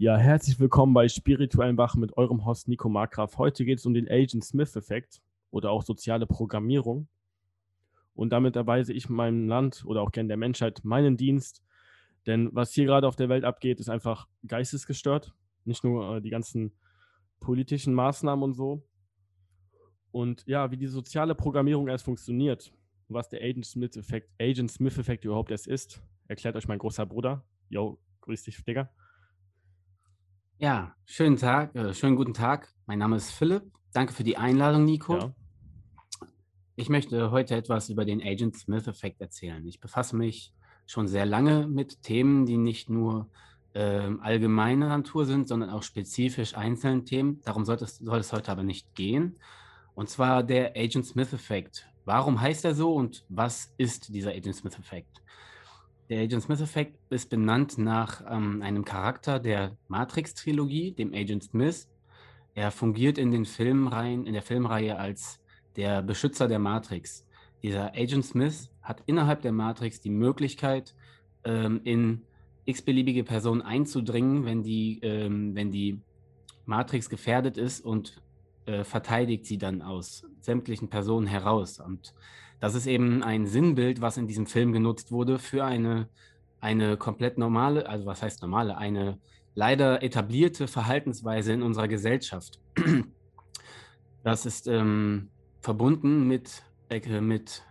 Ja, herzlich willkommen bei Spirituellen Wach mit eurem Host Nico Markgraf. Heute geht es um den Agent Smith-Effekt oder auch soziale Programmierung. Und damit erweise ich meinem Land oder auch gern der Menschheit meinen Dienst. Denn was hier gerade auf der Welt abgeht, ist einfach geistesgestört. Nicht nur äh, die ganzen politischen Maßnahmen und so. Und ja, wie die soziale Programmierung erst funktioniert, was der Agent Smith-Effekt Agent Smith überhaupt erst ist, erklärt euch mein großer Bruder. Yo, grüß dich, Digga. Ja, schönen Tag, äh, schönen guten Tag. Mein Name ist Philipp. Danke für die Einladung, Nico. Ja. Ich möchte heute etwas über den Agent Smith-Effekt erzählen. Ich befasse mich schon sehr lange mit Themen, die nicht nur ähm, allgemeiner Natur sind, sondern auch spezifisch einzelnen Themen. Darum soll es, soll es heute aber nicht gehen. Und zwar der Agent Smith-Effekt. Warum heißt er so und was ist dieser Agent Smith-Effekt? Der Agent Smith-Effekt ist benannt nach ähm, einem Charakter der Matrix-Trilogie, dem Agent Smith. Er fungiert in den Filmreihen, in der Filmreihe als der Beschützer der Matrix. Dieser Agent Smith hat innerhalb der Matrix die Möglichkeit, ähm, in x-beliebige Personen einzudringen, wenn die, ähm, wenn die Matrix gefährdet ist und äh, verteidigt sie dann aus sämtlichen Personen heraus. Und das ist eben ein Sinnbild, was in diesem Film genutzt wurde für eine, eine komplett normale, also was heißt normale, eine leider etablierte Verhaltensweise in unserer Gesellschaft. Das ist ähm, verbunden mit, äh, mit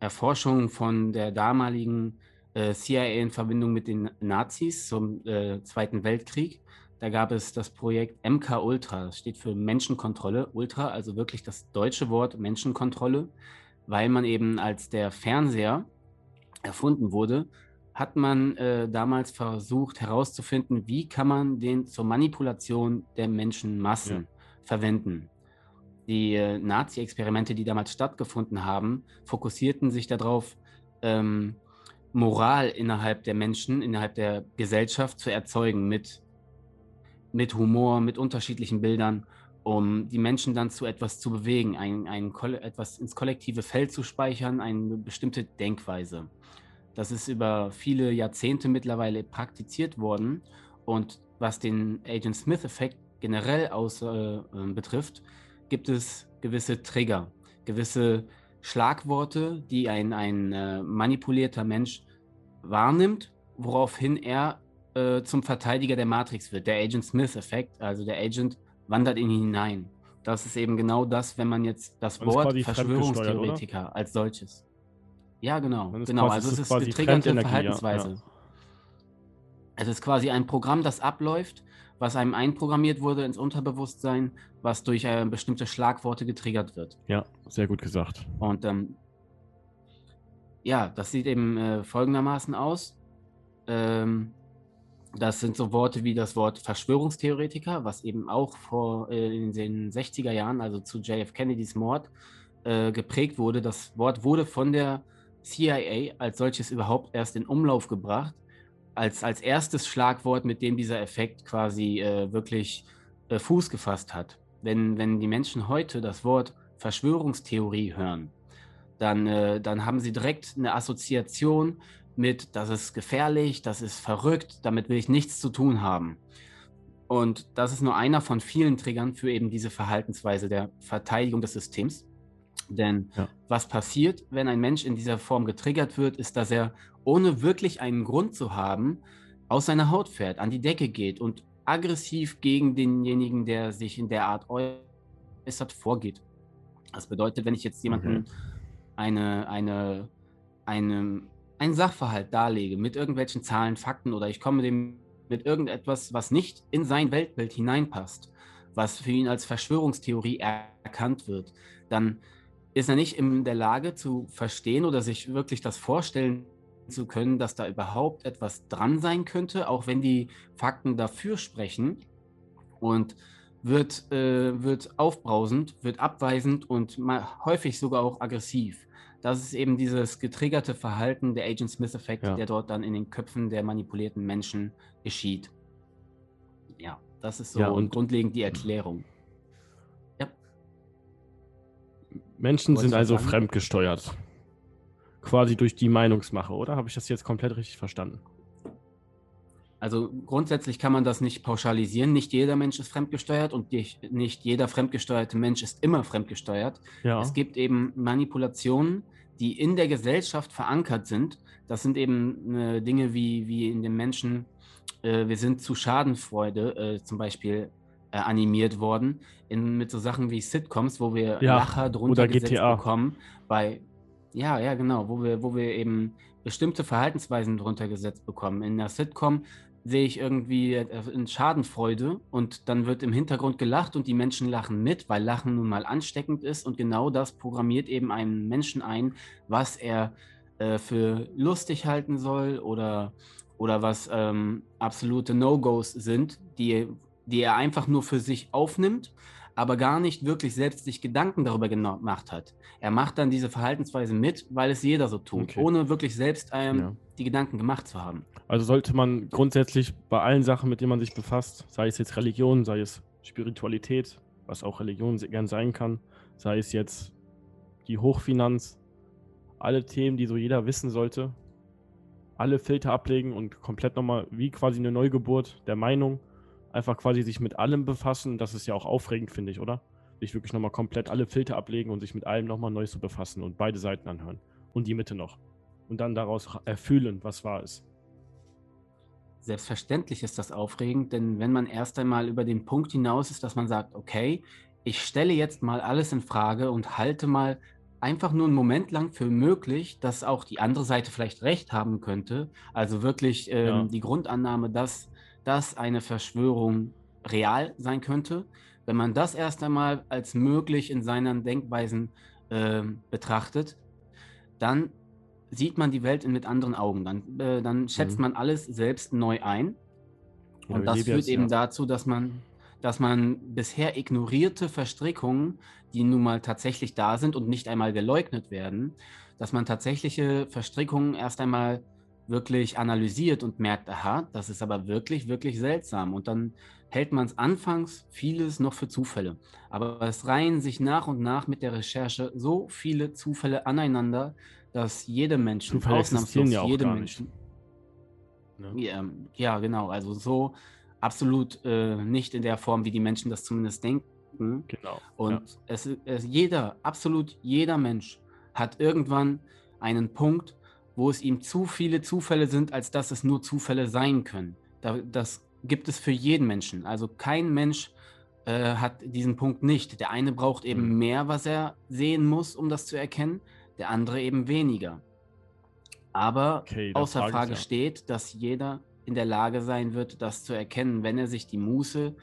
Erforschung von der damaligen äh, CIA in Verbindung mit den Nazis zum äh, Zweiten Weltkrieg. Da gab es das Projekt MK Ultra, das steht für Menschenkontrolle. Ultra, also wirklich das deutsche Wort Menschenkontrolle weil man eben als der Fernseher erfunden wurde, hat man äh, damals versucht herauszufinden, wie kann man den zur Manipulation der Menschenmassen ja. verwenden. Die äh, Nazi-Experimente, die damals stattgefunden haben, fokussierten sich darauf, ähm, Moral innerhalb der Menschen, innerhalb der Gesellschaft zu erzeugen mit, mit Humor, mit unterschiedlichen Bildern um die Menschen dann zu etwas zu bewegen, ein, ein, etwas ins kollektive Feld zu speichern, eine bestimmte Denkweise. Das ist über viele Jahrzehnte mittlerweile praktiziert worden. Und was den Agent Smith-Effekt generell aus, äh, ähm, betrifft, gibt es gewisse Trigger, gewisse Schlagworte, die ein, ein äh, manipulierter Mensch wahrnimmt, woraufhin er äh, zum Verteidiger der Matrix wird. Der Agent Smith-Effekt, also der Agent wandert in ihn hinein. Das ist eben genau das, wenn man jetzt das Man Wort Verschwörungstheoretiker als solches. Ja, genau. Genau, also es ist getriggerte Verhaltensweise. ja. Es ist quasi ein Programm, das abläuft, was einem einprogrammiert wurde ins Unterbewusstsein, was durch äh, bestimmte Schlagworte getriggert wird. Ja, sehr gut gesagt. Und ähm, ja, das sieht eben äh, folgendermaßen aus. Ähm, das sind so Worte wie das Wort Verschwörungstheoretiker, was eben auch vor äh, in den 60er Jahren, also zu JF Kennedys Mord, äh, geprägt wurde. Das Wort wurde von der CIA als solches überhaupt erst in Umlauf gebracht, als, als erstes Schlagwort, mit dem dieser Effekt quasi äh, wirklich äh, Fuß gefasst hat. Wenn, wenn die Menschen heute das Wort Verschwörungstheorie hören, dann, äh, dann haben sie direkt eine Assoziation mit, das ist gefährlich, das ist verrückt, damit will ich nichts zu tun haben. Und das ist nur einer von vielen Triggern für eben diese Verhaltensweise der Verteidigung des Systems. Denn ja. was passiert, wenn ein Mensch in dieser Form getriggert wird, ist, dass er, ohne wirklich einen Grund zu haben, aus seiner Haut fährt, an die Decke geht und aggressiv gegen denjenigen, der sich in der Art äußert, vorgeht. Das bedeutet, wenn ich jetzt jemanden okay. eine, eine, eine einen Sachverhalt darlege mit irgendwelchen Zahlen, Fakten oder ich komme dem mit irgendetwas, was nicht in sein Weltbild hineinpasst, was für ihn als Verschwörungstheorie erkannt wird, dann ist er nicht in der Lage zu verstehen oder sich wirklich das vorstellen zu können, dass da überhaupt etwas dran sein könnte, auch wenn die Fakten dafür sprechen und wird, äh, wird aufbrausend, wird abweisend und häufig sogar auch aggressiv das ist eben dieses getriggerte Verhalten der Agent Smith-Effekt, ja. der dort dann in den Köpfen der manipulierten Menschen geschieht. Ja, das ist so ja, und grundlegend die Erklärung. Ja. Menschen sind also fremdgesteuert. Quasi durch die Meinungsmache, oder? Habe ich das jetzt komplett richtig verstanden? Also grundsätzlich kann man das nicht pauschalisieren. Nicht jeder Mensch ist fremdgesteuert und nicht jeder fremdgesteuerte Mensch ist immer fremdgesteuert. Ja. Es gibt eben Manipulationen, die in der Gesellschaft verankert sind. Das sind eben äh, Dinge wie, wie in den Menschen, äh, wir sind zu Schadenfreude äh, zum Beispiel äh, animiert worden, in, mit so Sachen wie Sitcoms, wo wir ja. Lacher drunter gesetzt GTA. bekommen, bei ja, ja, genau, wo wir, wo wir eben bestimmte Verhaltensweisen drunter gesetzt bekommen. In der Sitcom sehe ich irgendwie in Schadenfreude und dann wird im Hintergrund gelacht und die Menschen lachen mit, weil Lachen nun mal ansteckend ist und genau das programmiert eben einen Menschen ein, was er äh, für lustig halten soll oder, oder was ähm, absolute No-Gos sind, die, die er einfach nur für sich aufnimmt aber gar nicht wirklich selbst sich Gedanken darüber gemacht hat. Er macht dann diese Verhaltensweise mit, weil es jeder so tut, okay. ohne wirklich selbst ähm, ja. die Gedanken gemacht zu haben. Also sollte man grundsätzlich bei allen Sachen, mit denen man sich befasst, sei es jetzt Religion, sei es Spiritualität, was auch Religion gern sein kann, sei es jetzt die Hochfinanz, alle Themen, die so jeder wissen sollte, alle Filter ablegen und komplett nochmal wie quasi eine Neugeburt der Meinung einfach quasi sich mit allem befassen. Das ist ja auch aufregend, finde ich, oder? Sich wirklich nochmal komplett alle Filter ablegen und sich mit allem nochmal neu zu befassen und beide Seiten anhören. Und die Mitte noch. Und dann daraus erfühlen, was wahr ist. Selbstverständlich ist das aufregend, denn wenn man erst einmal über den Punkt hinaus ist, dass man sagt, okay, ich stelle jetzt mal alles in Frage und halte mal einfach nur einen Moment lang für möglich, dass auch die andere Seite vielleicht recht haben könnte. Also wirklich ähm, ja. die Grundannahme, dass dass eine Verschwörung real sein könnte. Wenn man das erst einmal als möglich in seinen Denkweisen äh, betrachtet, dann sieht man die Welt mit anderen Augen. Dann, äh, dann schätzt mhm. man alles selbst neu ein. Und ja, das führt jetzt, eben ja. dazu, dass man, dass man bisher ignorierte Verstrickungen, die nun mal tatsächlich da sind und nicht einmal geleugnet werden, dass man tatsächliche Verstrickungen erst einmal wirklich analysiert und merkt, aha, das ist aber wirklich, wirklich seltsam. Und dann hält man es anfangs vieles noch für Zufälle. Aber es reihen sich nach und nach mit der Recherche so viele Zufälle aneinander, dass jede Mensch, ausnahmslos ja jede Menschen, ne? ja, ja, genau, also so absolut äh, nicht in der Form, wie die Menschen das zumindest denken. Genau. Und ja. es, es, jeder, absolut jeder Mensch hat irgendwann einen Punkt, wo es ihm zu viele Zufälle sind, als dass es nur Zufälle sein können. das gibt es für jeden Menschen. Also kein Mensch äh, hat diesen Punkt nicht. Der eine braucht eben mhm. mehr, was er sehen muss, um das zu erkennen, der andere eben weniger. Aber okay, außer Frage, Frage ja. steht, dass jeder in der Lage sein wird, das zu erkennen, wenn er sich die Muße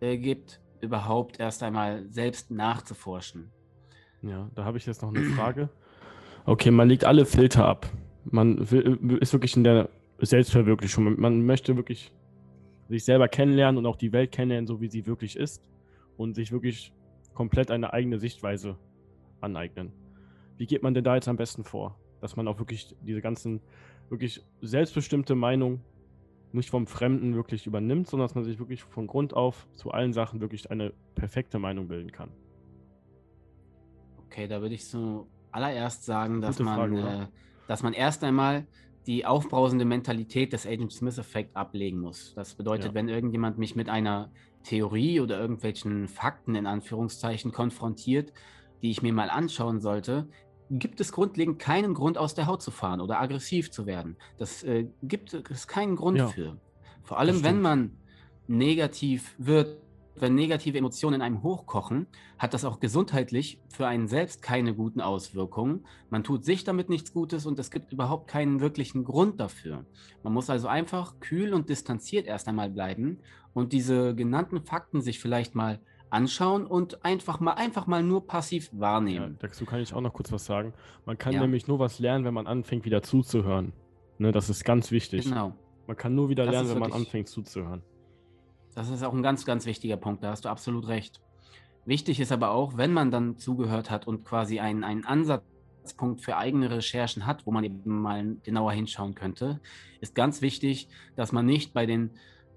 äh, gibt, überhaupt erst einmal selbst nachzuforschen. Ja, da habe ich jetzt noch eine Frage. Okay, man legt alle Filter ab. Man will, ist wirklich in der Selbstverwirklichung. Man möchte wirklich sich selber kennenlernen und auch die Welt kennenlernen, so wie sie wirklich ist. Und sich wirklich komplett eine eigene Sichtweise aneignen. Wie geht man denn da jetzt am besten vor? Dass man auch wirklich diese ganzen, wirklich selbstbestimmte Meinung nicht vom Fremden wirklich übernimmt, sondern dass man sich wirklich von Grund auf zu allen Sachen wirklich eine perfekte Meinung bilden kann. Okay, da würde ich so allererst sagen, dass man Frage, äh, dass man erst einmal die aufbrausende Mentalität des Agent Smith-Effekt ablegen muss. Das bedeutet, ja. wenn irgendjemand mich mit einer Theorie oder irgendwelchen Fakten in Anführungszeichen konfrontiert, die ich mir mal anschauen sollte, gibt es grundlegend keinen Grund, aus der Haut zu fahren oder aggressiv zu werden. Das äh, gibt es keinen Grund ja. für. Vor allem, wenn man negativ wird wenn negative Emotionen in einem hochkochen, hat das auch gesundheitlich für einen selbst keine guten Auswirkungen. Man tut sich damit nichts Gutes und es gibt überhaupt keinen wirklichen Grund dafür. Man muss also einfach kühl und distanziert erst einmal bleiben und diese genannten Fakten sich vielleicht mal anschauen und einfach mal einfach mal nur passiv wahrnehmen. Ja, dazu kann ich auch noch kurz was sagen. Man kann ja. nämlich nur was lernen, wenn man anfängt wieder zuzuhören. Ne, das ist ganz wichtig. Genau. Man kann nur wieder das lernen, wenn man anfängt zuzuhören. Das ist auch ein ganz, ganz wichtiger Punkt, da hast du absolut recht. Wichtig ist aber auch, wenn man dann zugehört hat und quasi einen, einen Ansatzpunkt für eigene Recherchen hat, wo man eben mal genauer hinschauen könnte, ist ganz wichtig, dass man nicht bei den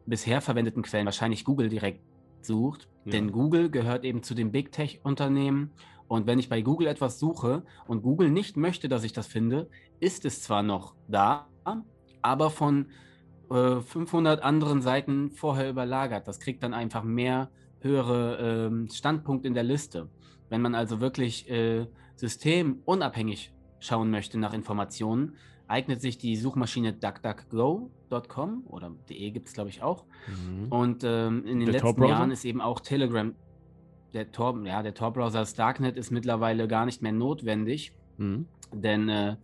bisher verwendeten Quellen, wahrscheinlich Google direkt sucht, ja. denn Google gehört eben zu den Big Tech-Unternehmen und wenn ich bei Google etwas suche und Google nicht möchte, dass ich das finde, ist es zwar noch da, aber von äh, 500 anderen Seiten vorher überlagert. Das kriegt dann einfach mehr höhere äh, Standpunkt in der Liste. Wenn man also wirklich äh, systemunabhängig schauen möchte nach Informationen, eignet sich die Suchmaschine duckduckgo.com oder de gibt es glaube ich auch. Mhm. Und ähm, in den der letzten Jahren ist eben auch Telegram, der Tor, ja, der Tor-Browser Darknet ist mittlerweile gar nicht mehr notwendig, mhm. denn äh,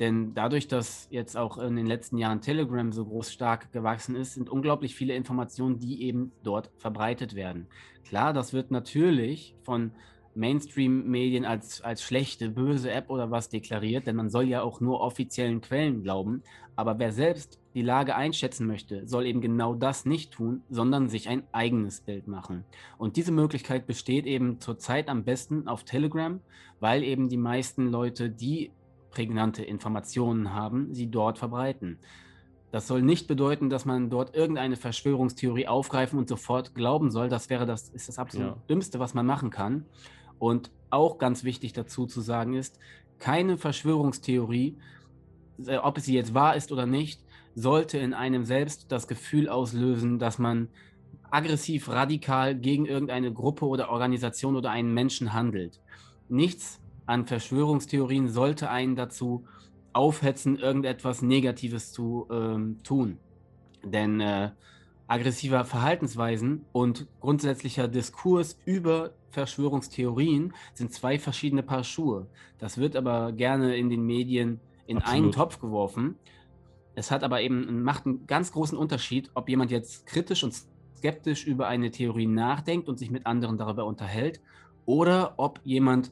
denn dadurch, dass jetzt auch in den letzten Jahren Telegram so groß stark gewachsen ist, sind unglaublich viele Informationen, die eben dort verbreitet werden. Klar, das wird natürlich von Mainstream-Medien als, als schlechte, böse App oder was deklariert, denn man soll ja auch nur offiziellen Quellen glauben. Aber wer selbst die Lage einschätzen möchte, soll eben genau das nicht tun, sondern sich ein eigenes Bild machen. Und diese Möglichkeit besteht eben zurzeit am besten auf Telegram, weil eben die meisten Leute, die prägnante Informationen haben, sie dort verbreiten. Das soll nicht bedeuten, dass man dort irgendeine Verschwörungstheorie aufgreifen und sofort glauben soll. Das wäre das, ist das absolut ja. Dümmste, was man machen kann. Und auch ganz wichtig dazu zu sagen ist, keine Verschwörungstheorie, äh, ob sie jetzt wahr ist oder nicht, sollte in einem selbst das Gefühl auslösen, dass man aggressiv, radikal gegen irgendeine Gruppe oder Organisation oder einen Menschen handelt. Nichts an Verschwörungstheorien sollte einen dazu aufhetzen, irgendetwas Negatives zu ähm, tun. Denn äh, aggressiver Verhaltensweisen und grundsätzlicher Diskurs über Verschwörungstheorien sind zwei verschiedene Paar Schuhe. Das wird aber gerne in den Medien in Absolut. einen Topf geworfen. Es hat aber eben macht einen ganz großen Unterschied, ob jemand jetzt kritisch und skeptisch über eine Theorie nachdenkt und sich mit anderen darüber unterhält oder ob jemand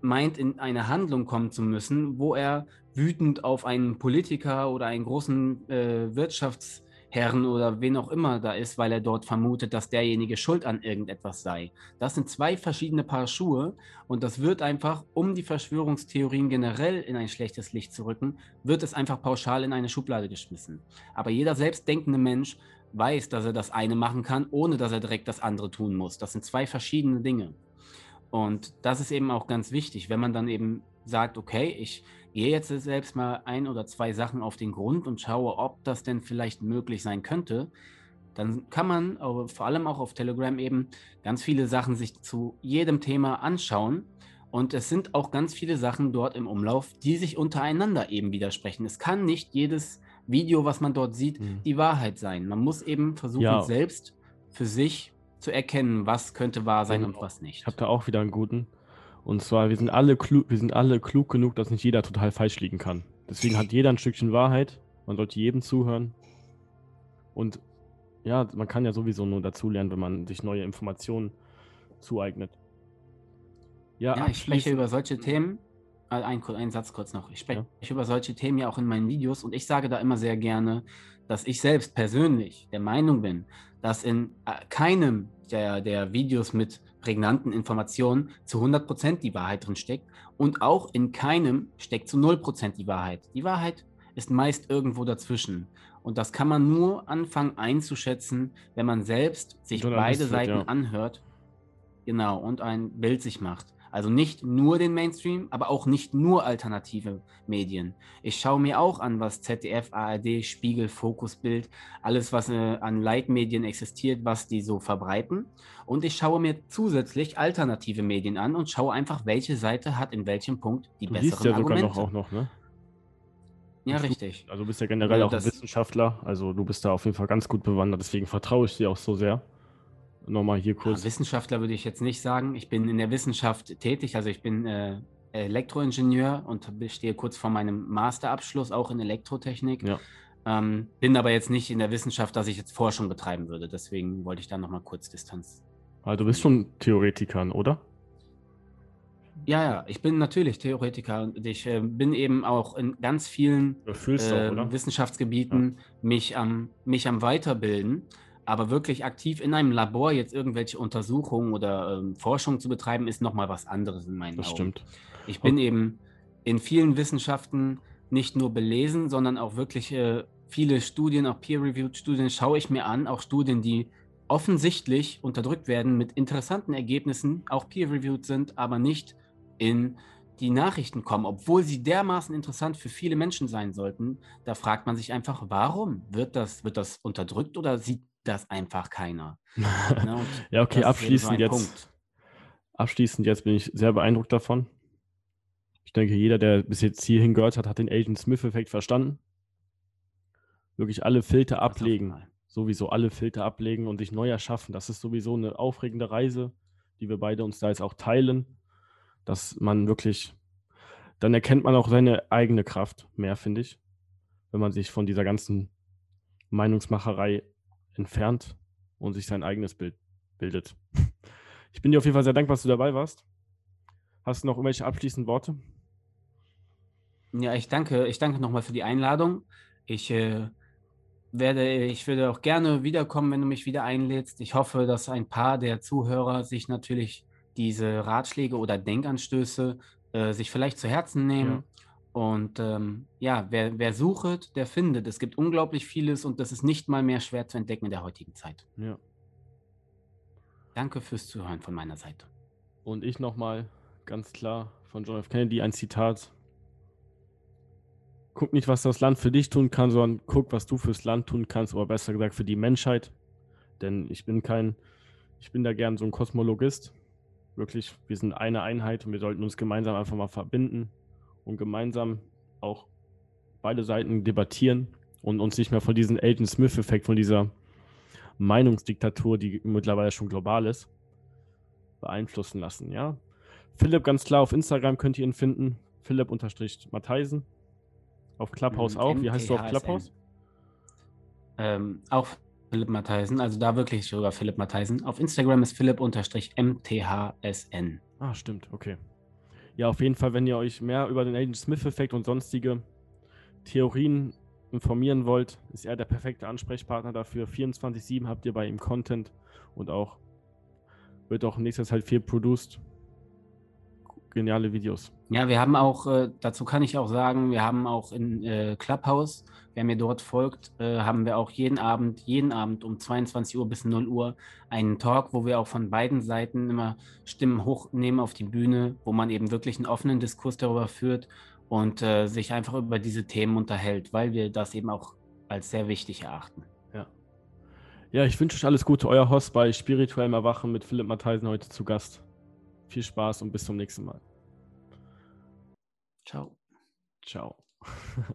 meint, in eine Handlung kommen zu müssen, wo er wütend auf einen Politiker oder einen großen äh, Wirtschaftsherren oder wen auch immer da ist, weil er dort vermutet, dass derjenige schuld an irgendetwas sei. Das sind zwei verschiedene Paar Schuhe und das wird einfach, um die Verschwörungstheorien generell in ein schlechtes Licht zu rücken, wird es einfach pauschal in eine Schublade geschmissen. Aber jeder selbstdenkende Mensch weiß, dass er das eine machen kann, ohne dass er direkt das andere tun muss. Das sind zwei verschiedene Dinge. Und das ist eben auch ganz wichtig, wenn man dann eben sagt, okay, ich gehe jetzt selbst mal ein oder zwei Sachen auf den Grund und schaue, ob das denn vielleicht möglich sein könnte, dann kann man vor allem auch auf Telegram eben ganz viele Sachen sich zu jedem Thema anschauen. Und es sind auch ganz viele Sachen dort im Umlauf, die sich untereinander eben widersprechen. Es kann nicht jedes Video, was man dort sieht, mhm. die Wahrheit sein. Man muss eben versuchen, ja. selbst für sich zu erkennen, was könnte wahr sein genau. und was nicht. Ich habe da auch wieder einen guten. Und zwar, wir sind, alle klug, wir sind alle klug genug, dass nicht jeder total falsch liegen kann. Deswegen hat jeder ein Stückchen Wahrheit. Man sollte jedem zuhören. Und ja, man kann ja sowieso nur dazulernen, wenn man sich neue Informationen zueignet. Ja, ja ich spreche über solche Themen. Äh, ein, ein Satz kurz noch. Ich spreche ja. über solche Themen ja auch in meinen Videos und ich sage da immer sehr gerne, dass ich selbst persönlich der Meinung bin, dass in äh, keinem der, der Videos mit prägnanten Informationen zu 100% die Wahrheit drin steckt und auch in keinem steckt zu 0% die Wahrheit. Die Wahrheit ist meist irgendwo dazwischen. Und das kann man nur anfangen einzuschätzen, wenn man selbst sich beide Seiten ja. anhört. Genau, und ein Bild sich macht. Also nicht nur den Mainstream, aber auch nicht nur alternative Medien. Ich schaue mir auch an, was ZDF, ARD, Spiegel, Fokusbild, alles, was äh, an Leitmedien existiert, was die so verbreiten. Und ich schaue mir zusätzlich alternative Medien an und schaue einfach, welche Seite hat in welchem Punkt die du besseren liest ja Argumente. sogar noch auch noch, ne? Ja, richtig. Also du bist ja generell ja, auch ein Wissenschaftler, also du bist da auf jeden Fall ganz gut bewandert, deswegen vertraue ich dir auch so sehr nochmal hier kurz. Ja, Wissenschaftler würde ich jetzt nicht sagen. Ich bin in der Wissenschaft tätig, also ich bin äh, Elektroingenieur und stehe kurz vor meinem Masterabschluss auch in Elektrotechnik. Ja. Ähm, bin aber jetzt nicht in der Wissenschaft, dass ich jetzt Forschung betreiben würde. Deswegen wollte ich da nochmal kurz Distanz. Also du bist schon Theoretiker, oder? Ja, ja, ich bin natürlich Theoretiker und ich äh, bin eben auch in ganz vielen äh, auch, Wissenschaftsgebieten ja. mich, am, mich am Weiterbilden. Aber wirklich aktiv in einem Labor jetzt irgendwelche Untersuchungen oder ähm, Forschung zu betreiben, ist nochmal was anderes in meinen das Augen. Stimmt. Ich bin Und eben in vielen Wissenschaften nicht nur belesen, sondern auch wirklich äh, viele Studien, auch peer-reviewed Studien, schaue ich mir an, auch Studien, die offensichtlich unterdrückt werden mit interessanten Ergebnissen, auch peer-reviewed sind, aber nicht in die Nachrichten kommen, obwohl sie dermaßen interessant für viele Menschen sein sollten, da fragt man sich einfach, warum? Wird das, wird das unterdrückt oder sieht das einfach keiner? Ne? ja, okay, abschließend so jetzt. Punkt. Abschließend jetzt bin ich sehr beeindruckt davon. Ich denke, jeder, der bis jetzt hierhin gehört hat, hat den Agent Smith-Effekt verstanden. Wirklich alle Filter ablegen. Sowieso alle Filter ablegen und sich neu erschaffen. Das ist sowieso eine aufregende Reise, die wir beide uns da jetzt auch teilen. Dass man wirklich, dann erkennt man auch seine eigene Kraft mehr, finde ich. Wenn man sich von dieser ganzen Meinungsmacherei entfernt und sich sein eigenes Bild bildet. Ich bin dir auf jeden Fall sehr dankbar, dass du dabei warst. Hast du noch irgendwelche abschließenden Worte? Ja, ich danke, ich danke nochmal für die Einladung. Ich äh, werde, ich würde auch gerne wiederkommen, wenn du mich wieder einlädst. Ich hoffe, dass ein paar der Zuhörer sich natürlich diese Ratschläge oder Denkanstöße äh, sich vielleicht zu Herzen nehmen. Ja. Und ähm, ja, wer, wer sucht, der findet. Es gibt unglaublich vieles und das ist nicht mal mehr schwer zu entdecken in der heutigen Zeit. Ja. Danke fürs Zuhören von meiner Seite. Und ich nochmal ganz klar von John F. Kennedy ein Zitat. Guck nicht, was das Land für dich tun kann, sondern guck, was du fürs Land tun kannst, oder besser gesagt für die Menschheit. Denn ich bin kein, ich bin da gern so ein Kosmologist. Wirklich, wir sind eine Einheit und wir sollten uns gemeinsam einfach mal verbinden und gemeinsam auch beide Seiten debattieren und uns nicht mehr von diesem Elton Smith-Effekt, von dieser Meinungsdiktatur, die mittlerweile schon global ist, beeinflussen lassen. Ja? Philipp, ganz klar, auf Instagram könnt ihr ihn finden. Philipp-Matheisen. Auf Clubhouse mhm, auch. Wie heißt du auf Clubhouse? Ähm, auch Philipp Matheisen, also da wirklich sogar Philipp Matheisen. Auf Instagram ist Philipp-MTHSN. Ah, stimmt, okay. Ja, auf jeden Fall, wenn ihr euch mehr über den Agent Smith-Effekt und sonstige Theorien informieren wollt, ist er der perfekte Ansprechpartner dafür. 24-7 habt ihr bei ihm Content und auch wird auch in nächster viel produced. Geniale Videos. Ja, wir haben auch, äh, dazu kann ich auch sagen, wir haben auch in äh, Clubhouse, wer mir dort folgt, äh, haben wir auch jeden Abend, jeden Abend um 22 Uhr bis 0 Uhr einen Talk, wo wir auch von beiden Seiten immer Stimmen hochnehmen auf die Bühne, wo man eben wirklich einen offenen Diskurs darüber führt und sich einfach über diese Themen unterhält, weil wir das eben auch als sehr wichtig erachten. Ja. Ja, ich wünsche euch alles Gute. Euer Host bei Spirituellem Erwachen mit Philipp Matheisen heute zu Gast. Viel Spaß und bis zum nächsten Mal. Ciao. Ciao.